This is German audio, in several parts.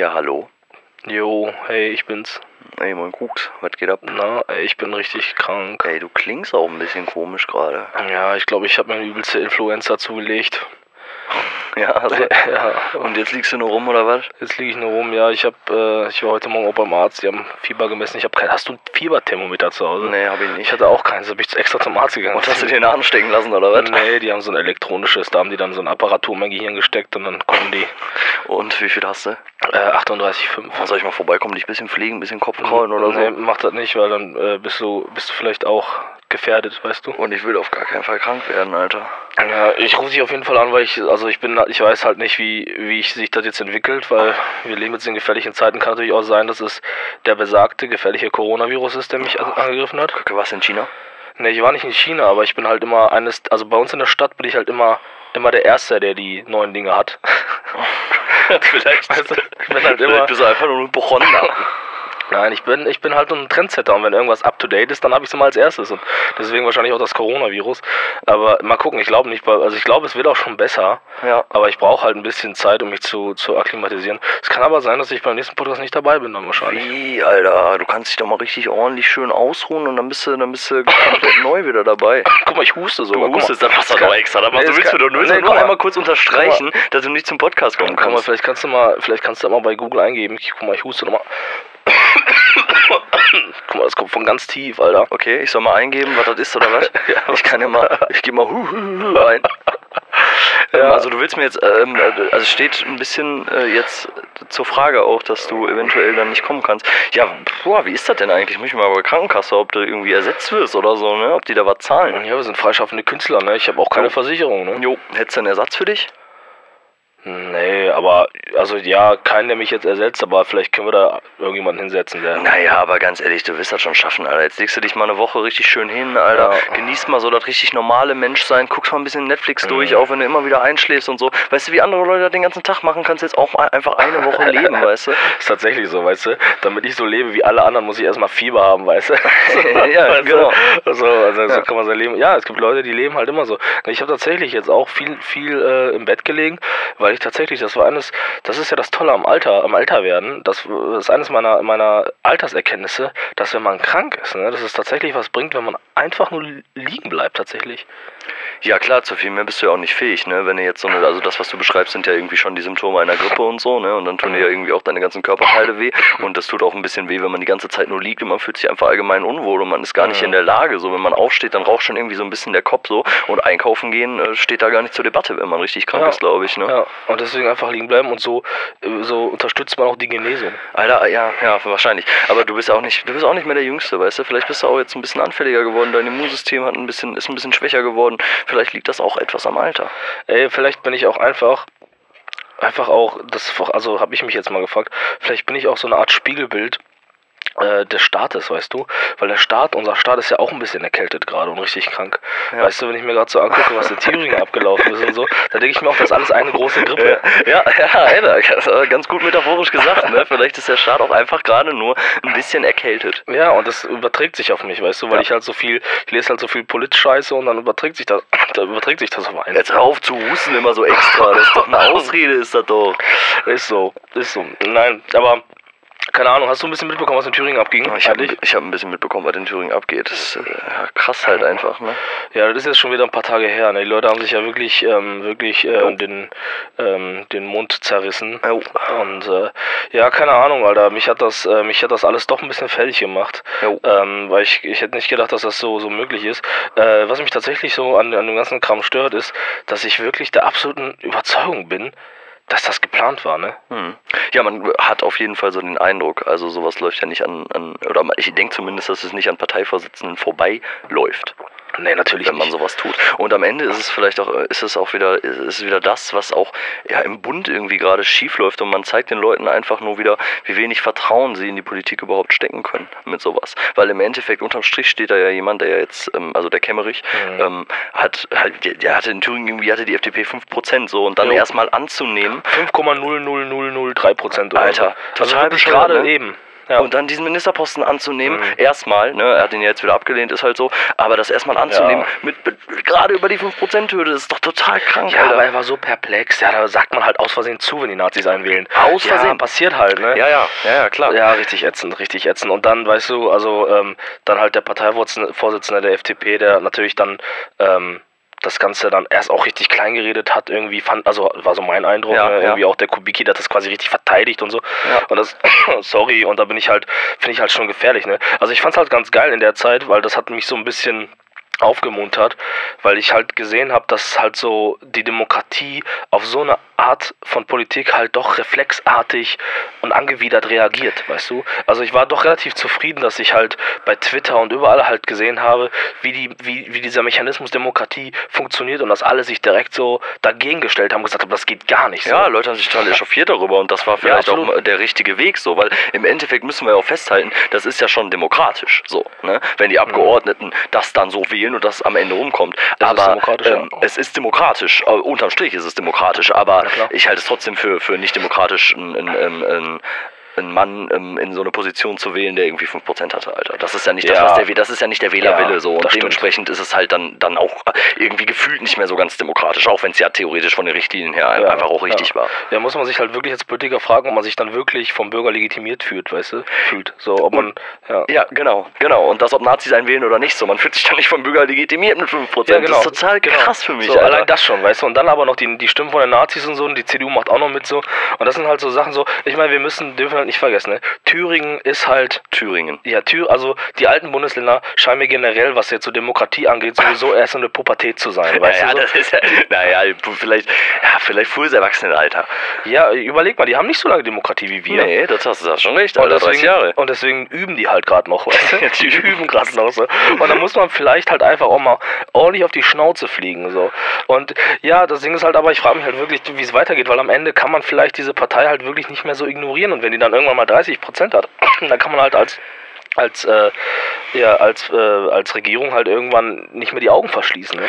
Ja, hallo. Jo, hey, ich bin's. Ey, moin Krux, was geht ab? Na, ey, ich bin richtig krank. Ey, du klingst auch ein bisschen komisch gerade. Ja, ich glaube, ich habe mir eine übelste Influenza zugelegt. Ja, also, ja, und jetzt liegst du nur rum oder was? jetzt liege ich nur rum. Ja, ich habe, äh, ich war heute Morgen auch beim Arzt. Die haben Fieber gemessen. Ich habe kein. Hast du ein Fieberthermometer zu Hause? Nee, hab ich Ich nicht. hatte auch keins. Da bin ich extra zum Arzt gegangen. Und hast du dir den anstecken lassen oder was? Nee, die haben so ein elektronisches. Da haben die dann so eine Apparatur in mein Gehirn gesteckt und dann konnten die Und wie viel hast du? äh, 38,5. Soll ich mal vorbeikommen, dich ein bisschen pflegen, ein bisschen Kopf kraulen oder Nee, so? mach das nicht, weil dann äh, bist du bist du vielleicht auch gefährdet, weißt du? Und ich will auf gar keinen Fall krank werden, Alter. Ja, ich rufe dich auf jeden Fall an, weil ich, also ich bin, ich weiß halt nicht, wie, wie ich, sich das jetzt entwickelt, weil wir leben jetzt in gefährlichen Zeiten. Kann natürlich auch sein, dass es der besagte gefährliche Coronavirus ist, der mich an- angegriffen hat. Was in China? Ne, ich war nicht in China, aber ich bin halt immer eines, also bei uns in der Stadt bin ich halt immer, immer der Erste, der die neuen Dinge hat. Vielleicht. Du, ich bin halt immer, Vielleicht bist du einfach nur ein Bochonder. nein, ich bin, ich bin halt ein Trendsetter und wenn irgendwas up to date ist, dann habe ich es immer als erstes und deswegen wahrscheinlich auch das Coronavirus. Aber mal gucken, ich glaube nicht, also ich glaube, es wird auch schon besser. Ja. Aber ich brauche halt ein bisschen Zeit, um mich zu, zu akklimatisieren. Es kann aber sein, dass ich beim nächsten Podcast nicht dabei bin, dann wahrscheinlich. Wie, Alter? Du kannst dich doch mal richtig ordentlich schön ausruhen und dann bist du, dann bist du komplett neu wieder dabei. Guck mal, ich huste sogar. Du hustest, mal. dann machst du doch extra. Dann Nee, machst du das willst du kann- nur, nee, nur mal. einmal kurz unterstreichen, dass du nicht zum Podcast kommen Guck mal, kannst. vielleicht kannst du mal, vielleicht kannst du mal bei Google eingeben. Ich, guck mal, ich huste nochmal. Guck mal, das kommt von ganz tief, Alter. Okay, ich soll mal eingeben, was das ist oder was? Ja. Ich kann ja mal, ich geh mal hu, hu, hu ein. Ähm, Ja. Also du willst mir jetzt, ähm, äh, also steht ein bisschen äh, jetzt zur Frage auch, dass du eventuell dann nicht kommen kannst. Ja, boah, wie ist das denn eigentlich? Ich muss mich mal bei der Krankenkasse, ob du irgendwie ersetzt wirst oder so, ne? Ob die da was zahlen. Ja, wir sind freischaffende Künstler, ne? Ich habe auch keine Jo. Versicherung, ne? Jo, hättest du einen Ersatz für dich? Nee, aber, also ja, keinen, der mich jetzt ersetzt, aber vielleicht können wir da irgendjemanden hinsetzen, der. Naja, aber ganz ehrlich, du wirst das schon schaffen, Alter. Jetzt legst du dich mal eine Woche richtig schön hin, Alter. Ja. Genießt mal so das richtig normale Menschsein. Guckst mal ein bisschen Netflix durch, Mhm. auch wenn du immer wieder einschläfst und so. Weißt du, wie andere Leute das den ganzen Tag machen, kannst du jetzt auch mal einfach eine Woche leben, weißt du? Ist tatsächlich so, weißt du? Damit ich so lebe wie alle anderen, muss ich erstmal Fieber haben, weißt du? Ja, Weißt du? genau. So, also so Ja. kann man sein Leben. Ja, es gibt Leute, die leben halt immer so. Ich habe tatsächlich jetzt auch viel, viel äh, im Bett gelegen, weil ich tatsächlich, das war eines, das ist ja das Tolle am Alter, am Älterwerden. Das ist eines meiner, meiner Alterserkenntnisse, dass wenn man krank ist, ne, dass es tatsächlich was bringt, wenn man einfach nur liegen bleibt, tatsächlich. Ja, klar, zu viel mehr bist du ja auch nicht fähig, ne? Wenn du jetzt so eine, also das, was du beschreibst, sind ja irgendwie schon die Symptome einer Grippe und so, ne? Und dann tun dir ja irgendwie auch deine ganzen Körperteile weh. Und das tut auch ein bisschen weh, wenn man die ganze Zeit nur liegt und man fühlt sich einfach allgemein unwohl und man ist gar nicht Ja. in der Lage. So, wenn man aufsteht, dann raucht schon irgendwie so ein bisschen der Kopf so. Und einkaufen gehen äh, steht da gar nicht zur Debatte, wenn man richtig krank Ja. ist, glaube ich, ne? Ja, und deswegen einfach liegen bleiben und so, äh, so unterstützt man auch die Genesung. Alter, ja, ja, wahrscheinlich. Aber du bist auch nicht, du bist auch nicht mehr der Jüngste, weißt du? Vielleicht bist du auch jetzt ein bisschen anfälliger geworden, dein Immunsystem hat ein bisschen, ist ein bisschen schwächer geworden. Vielleicht liegt das auch etwas am Alter. Ey, vielleicht bin ich auch einfach, einfach auch, das, also habe ich mich jetzt mal gefragt, vielleicht bin ich auch so eine Art Spiegelbild äh, des Staates, weißt du? Weil der Staat, unser Staat ist ja auch ein bisschen erkältet gerade und richtig krank. Ja. Weißt du, wenn ich mir gerade so angucke, was in Thüringen abgelaufen ist und so, da denke ich mir auch, das ist alles eine große Grippe. Ja, ja, das ist ganz gut metaphorisch gesagt, ne? Vielleicht ist der Staat auch einfach gerade nur ein bisschen erkältet. Ja, und das überträgt sich auf mich, weißt du, weil Ja. ich halt so viel, ich lese halt so viel Polit-Scheiße und dann überträgt sich das, da überträgt sich das auf einen. Jetzt hör auf zu husten immer so extra, das ist doch eine Ausrede, ist das doch. Ist so, ist so. Nein, aber keine Ahnung, hast du ein bisschen mitbekommen, was in Thüringen abging? Ich habe hab ein bisschen mitbekommen, was in Thüringen abgeht. Das ist äh, ja, krass halt einfach, ne? Ja, das ist jetzt schon wieder ein paar Tage her. Ne? Die Leute haben sich ja wirklich, ähm, wirklich äh, den, ähm, den Mund zerrissen. Jo. Und äh, ja, keine Ahnung, Alter. Mich hat das, äh, mich hat das alles doch ein bisschen fertig gemacht. Ähm, weil ich, ich hätte nicht gedacht, dass das so, so möglich ist. Äh, was mich tatsächlich so an, an dem ganzen Kram stört, ist, dass ich wirklich der absoluten Überzeugung bin, dass das geplant war, ne? Hm. Ja, man hat auf jeden Fall so den Eindruck, also sowas läuft ja nicht an, an oder ich denke zumindest, dass es nicht an Parteivorsitzenden vorbeiläuft. Nee, natürlich wenn man nicht. sowas tut. Und am Ende ist es vielleicht auch, ist es auch wieder, ist es wieder das, was auch ja, im Bund irgendwie gerade schief läuft und man zeigt den Leuten einfach nur wieder, wie wenig Vertrauen sie in die Politik überhaupt stecken können mit sowas. Weil im Endeffekt unterm Strich steht da ja jemand, der ja jetzt, ähm, also der Kemmerich, Mhm. ähm, hat, halt, der, der hatte in Thüringen irgendwie hatte die FDP 5% so und dann erstmal anzunehmen, 5,00003 Prozent. Alter, also total bescheuert, gerade ne? eben. Ja. Und dann diesen Ministerposten anzunehmen, erstmal, ne, er hat ihn ja jetzt wieder abgelehnt, ist halt so, aber das erstmal anzunehmen, mit, mit, gerade über die 5%-Hürde, das ist doch total krank, Ja, Alter. aber er war so perplex. Ja, da sagt man halt aus Versehen zu, wenn die Nazis einwählen. Aus Ja, Versehen? passiert halt, ne? ja, ja, ja, ja, klar. Ja, richtig ätzend, richtig ätzend. Und dann, weißt du, also ähm, dann halt der Parteivorsitzende der FDP, der natürlich dann ähm, das Ganze dann erst auch richtig klein geredet hat, irgendwie fand, also war so mein Eindruck, Ja, ne? ja. irgendwie auch der Kubicki, der hat das quasi richtig verteidigt und so. Ja. Und das, sorry, und da bin ich halt, finde ich halt schon gefährlich, ne? Also ich fand's halt ganz geil in der Zeit, weil das hat mich so ein bisschen aufgemuntert, weil ich halt gesehen habe, dass halt so die Demokratie auf so eine Art von Politik halt doch reflexartig und angewidert reagiert, weißt du? Also ich war doch relativ zufrieden, dass ich halt bei Twitter und überall halt gesehen habe, wie, die, wie, wie dieser Mechanismus Demokratie funktioniert und dass alle sich direkt so dagegen gestellt haben, gesagt haben, das geht gar nicht so. Ja, Leute haben sich total echauffiert darüber und das war vielleicht auch absolut. der richtige Weg so, weil im Endeffekt müssen wir auch festhalten, das ist ja schon demokratisch so, ne? Wenn die Abgeordneten das dann so wählen und das am Ende rumkommt. Das ist aber ja. ähm, es ist demokratisch, äh, unterm Strich ist es demokratisch, aber ich halte es trotzdem für, für nicht demokratisch, ein, ein, ein, einen Mann ähm, in so eine Position zu wählen, der irgendwie 5% hatte, Alter. Das ist ja nicht das, Ja. was der, das ist ja nicht der Wählerwille Ja, so. Und das stimmt. dementsprechend ist es halt dann, dann auch irgendwie gefühlt nicht mehr so ganz demokratisch, auch wenn es ja theoretisch von den Richtlinien her Ja, einfach auch richtig war. Ja, muss man sich halt wirklich als Politiker fragen, ob man sich dann wirklich vom Bürger legitimiert fühlt, weißt du? Fühlt. So, ob man, ja. Genau, genau. Und das, ob Nazis einwählen oder nicht, so. Man fühlt sich dann nicht vom Bürger legitimiert mit 5%. Ja, genau. Das ist total Genau. krass für mich, So, Alter. allein das schon, weißt du? Und dann aber noch die, die Stimmen von den Nazis und so, und die CDU macht auch noch mit so. Und das sind halt so Sachen so, ich meine, wir müssen, dürfen halt nicht vergessen, ne? Thüringen ist halt, Thüringen. ja, Thür, also die alten Bundesländer scheinen mir generell, was jetzt so Demokratie angeht, sowieso erst in der Pubertät zu sein, weißt Naja, du? So? das ist ja, naja, vielleicht, ja, vielleicht frühes Erwachsenenalter. Ja, überleg mal, die haben nicht so lange Demokratie wie wir. Nee, das hast du hast schon recht, Und Alter, 30 deswegen, Jahre. und deswegen üben die halt gerade noch, weißt du? Die üben gerade noch so. Und dann muss man vielleicht halt einfach auch mal ordentlich auf die Schnauze fliegen, so. Und ja, das Ding ist halt aber, ich frage mich halt wirklich, wie es weitergeht, weil am Ende kann man vielleicht diese Partei halt wirklich nicht mehr so ignorieren. Und wenn die dann irgendwann mal 30 Prozent hat, dann kann man halt als als, äh, ja, als, äh, als Regierung halt irgendwann nicht mehr die Augen verschließen. Ne?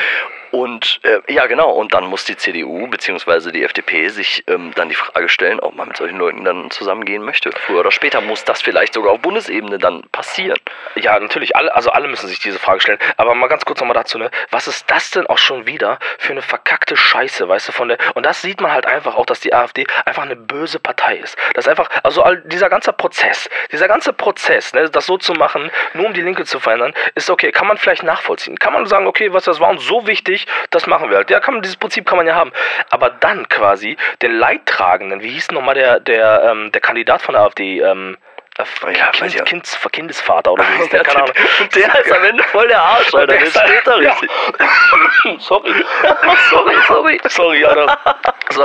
Und äh, ja, genau. Und dann muss die CDU bzw. die FDP sich ähm, dann die Frage stellen, ob man mit solchen Leuten dann zusammengehen möchte. Früher oder später muss das vielleicht sogar auf Bundesebene dann passieren. Ja, natürlich, alle, also alle müssen sich diese Frage stellen. Aber mal ganz kurz nochmal dazu, ne? Was ist das denn auch schon wieder für eine verkackte Scheiße, weißt du, von der. Und das sieht man halt einfach auch, dass die AfD einfach eine böse Partei ist. Das einfach, also all, dieser ganze Prozess, dieser ganze Prozess, ne, das so zu machen, nur um die Linke zu verändern, ist okay, kann man vielleicht nachvollziehen. Kann man sagen, okay, was das war uns so wichtig, das machen wir halt. Ja, kann man, dieses Prinzip kann man ja haben. Aber dann quasi den Leidtragenden, wie hieß nochmal der, der, ähm, der Kandidat von der AfD, ähm, äh, Ja, kind, ich auch. kind, Kindesvater oder wie hieß der? Ja, der ist am Ende voll der Arsch, Alter. Der steht da ja. richtig. Sorry. sorry, sorry. Sorry, Alter.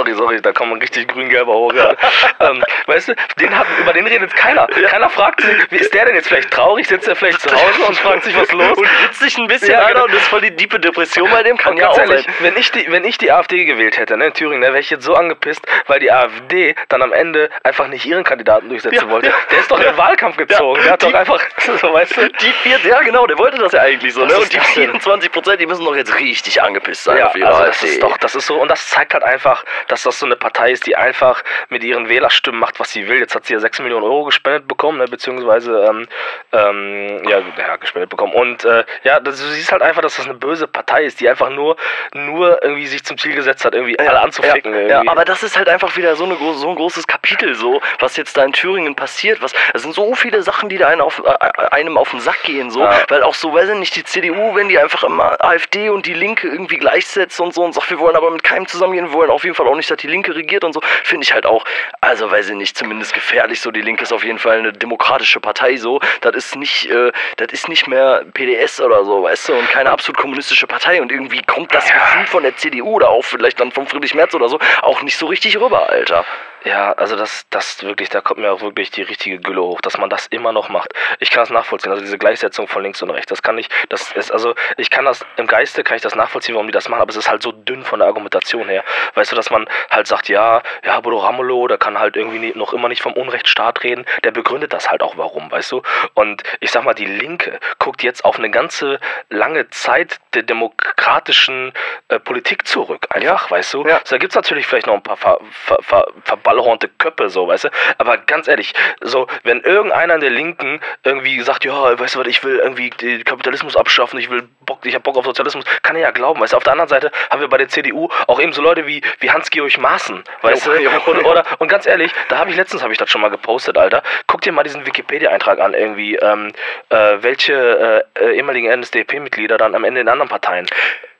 Sorry, sorry, da kommt ein richtig grün-gelber hoch. ähm, weißt du, den hat, über den redet keiner. Keiner fragt sich, wie ist der denn jetzt vielleicht traurig? Sitzt er vielleicht zu Hause und fragt sich, was los? Und hitzt sich ein bisschen, Ja, Alter, genau. und das ist voll die diepe Depression bei dem. Kann Und ja ganz auch ehrlich, sein. wenn ich, die, wenn ich die AfD gewählt hätte, ne, in Thüringen, dann wäre ich jetzt so angepisst, weil die AfD dann am Ende einfach nicht ihren Kandidaten durchsetzen Ja, wollte. ja. Der ist doch in den Wahlkampf gezogen. der hat die- doch einfach, so weißt du. Die vier, ja genau, der wollte das ja eigentlich so, ne? Und die das denn? 24 Prozent, die müssen doch jetzt richtig angepisst sein Ja, auf ihre also das AfD. ist doch, das ist so, und das zeigt halt einfach, dass das so eine Partei ist, die einfach mit ihren Wählerstimmen macht, was sie will. Jetzt hat sie ja 6 Millionen Euro gespendet bekommen, ne, beziehungsweise, ähm, ähm, ja, ja, gespendet bekommen. Und äh, ja, das, du siehst halt einfach, dass das eine böse Partei ist, die einfach nur, nur irgendwie sich zum Ziel gesetzt hat, irgendwie alle anzuficken. Ja, ja, aber das ist halt einfach wieder so, eine, so ein großes Kapitel, so, was jetzt da in Thüringen passiert. Was, es sind so viele Sachen, die da einen auf, äh, einem auf den Sack gehen, so, Ja. weil auch so, weiß ich nicht, die CDU, wenn die einfach immer AfD und die Linke irgendwie gleichsetzt und so und sagt, wir wollen aber mit keinem zusammengehen, wir wollen auf jeden Fall auch nicht, dass die Linke regiert und so, finde ich halt auch, also weiß ich nicht, zumindest gefährlich, so, die Linke ist auf jeden Fall eine demokratische Partei, so, das ist nicht, äh, das ist nicht mehr PDS oder so, weißt du, und keine absolut kommunistische Partei. Und irgendwie kommt das Gefühl von der CDU oder auch vielleicht dann von Friedrich Merz oder so auch nicht so richtig rüber, Alter. Ja, also das, das wirklich, da kommt mir auch wirklich die richtige Gülle hoch, dass man das immer noch macht. Ich kann das nachvollziehen, also diese Gleichsetzung von links und rechts, das kann ich, das ist, also ich kann das, im Geiste kann ich das nachvollziehen, warum die das machen, aber es ist halt so dünn von der Argumentation her. Weißt du, dass man halt sagt, ja, ja, Bodo Ramelow, der kann halt irgendwie nie- noch immer nicht vom Unrechtsstaat reden, der begründet das halt auch warum, weißt du? Und ich sag mal, die Linke guckt jetzt auf eine ganze lange Zeit der demokratischen äh, Politik zurück, einfach, weißt du? Ja. Da gibt es natürlich vielleicht noch ein paar ver, ver, ver, verballerte knallhornte Köppe, so, weißt du? Aber ganz ehrlich, so, wenn irgendeiner in der Linken irgendwie sagt, ja, weißt du was, ich will irgendwie den Kapitalismus abschaffen, ich will Bock, ich hab Bock auf Sozialismus, kann er ja glauben, weißt du? Auf der anderen Seite haben wir bei der CDU auch eben so Leute wie, wie Hans-Georg Maaßen, weißt Jo, du? jo. Und, oder, und ganz ehrlich, da habe ich letztens, habe ich das schon mal gepostet, Alter. Guck dir mal diesen Wikipedia-Eintrag an, irgendwie, ähm, äh, welche äh, äh, ehemaligen NSDAP-Mitglieder dann am Ende in anderen Parteien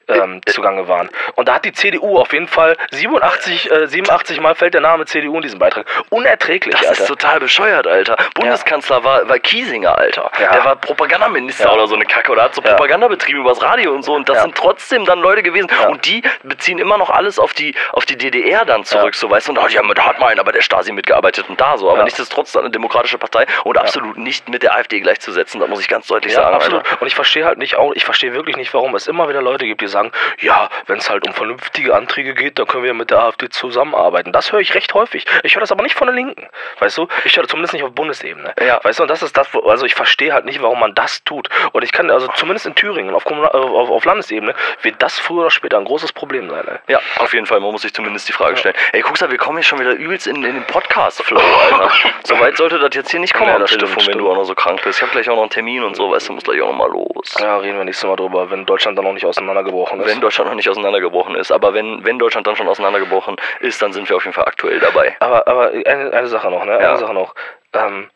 ähm, zugange waren. Und da hat die CDU auf jeden Fall 87, äh, 87 Mal fällt der Name CDU in diesem Beitrag. Unerträglich, Das Alter. ist total bescheuert, Alter. Bundeskanzler war, war Kiesinger, Alter. Ja. Der war Propagandaminister Ja. oder so eine Kacke oder hat so Ja. Propaganda betrieben übers Radio und so. Und das Ja. sind trotzdem dann Leute gewesen. Ja. Und die beziehen immer noch alles auf die, auf die DDR dann zurück, Ja. so weißt du. Und oh, die haben, da hat mal einer bei der Stasi mitgearbeitet und da so. Aber Ja. nichtsdestotrotz dann eine demokratische Partei und absolut nicht mit der AfD gleichzusetzen. Da muss ich ganz deutlich Ja, sagen, absolut. Alter. Und ich verstehe halt nicht auch, ich verstehe wirklich nicht, warum es immer wieder Leute gibt, die sagen, ja, wenn es halt um vernünftige Anträge geht, dann können wir mit der AfD zusammenarbeiten. Das höre ich recht häufig. Ich höre das aber nicht von der Linken. Weißt du? Ich höre das zumindest nicht auf Bundesebene. Ja. Weißt du, und das ist das, also ich verstehe halt nicht, warum man das tut. Und ich kann, also zumindest in Thüringen, auf, äh, auf, auf Landesebene, wird das früher oder später ein großes Problem sein. Ey. Ja, auf jeden Fall. Man muss sich zumindest die Frage stellen. Ey, guckst du, wir kommen hier schon wieder übelst in, in den Podcast-Flow, Alter. so weit sollte das jetzt hier nicht kommen Ja, das Telefon, stimmt, wenn du auch noch so krank bist. Ich habe gleich auch noch einen Termin und so, weißt du, muss gleich auch noch mal los. Ja, reden wir nächstes Mal drüber, wenn Deutschland dann noch nicht auseinandergebrochen ist. Wenn Deutschland noch nicht auseinandergebrochen ist. Aber wenn, wenn Deutschland dann schon auseinandergebrochen ist, dann sind wir auf jeden Fall aktuell dabei. Aber, aber eine, eine Sache noch, ne? Ja. Eine Sache noch. Ähm,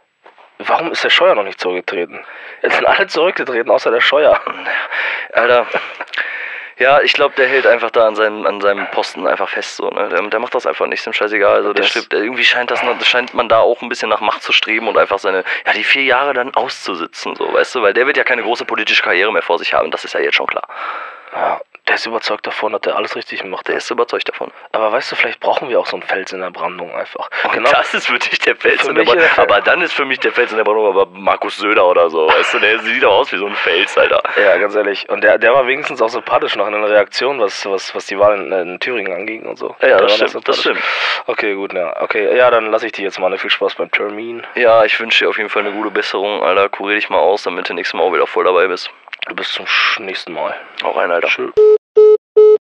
warum ist der Scheuer noch nicht zurückgetreten? Jetzt sind alle zurückgetreten, außer der Scheuer. Alter. Ja, ich glaube, der hält einfach da an seinem, an seinem Posten einfach fest. So, ne? der, der macht das einfach nicht, ist ihm scheißegal. Also der Das- stirbt, irgendwie scheint, das, scheint man da auch ein bisschen nach Macht zu streben und einfach seine, ja, die vier Jahre dann auszusitzen, so, weißt du, weil der wird ja keine große politische Karriere mehr vor sich haben, das ist ja jetzt schon klar. Ja, der ist überzeugt davon, dass er alles richtig macht. Der ist überzeugt davon. Aber weißt du, vielleicht brauchen wir auch so einen Fels in der Brandung einfach. Genau. Das ist wirklich der Fels Für in der Brandung. Aber dann ist für mich der Fels in der Brandung aber Markus Söder oder so, weißt du, der sieht doch aus wie so ein Fels, Alter. Ja, ganz ehrlich. Und der, der war wenigstens auch sympathisch noch in der Reaktion, was, was, was die Wahl in, in Thüringen anging und so. Ja, Der das stimmt, das sympathisch. Okay, gut, ja. Okay, ja, dann lasse ich dich jetzt mal. Ne? Viel Spaß beim Termin. Ja, ich wünsche dir auf jeden Fall eine gute Besserung, Alter. Kurier dich mal aus, damit du nächstes Mal auch wieder voll dabei bist. Bis zum nächsten Mal. Auch rein, Alter. Tschüss.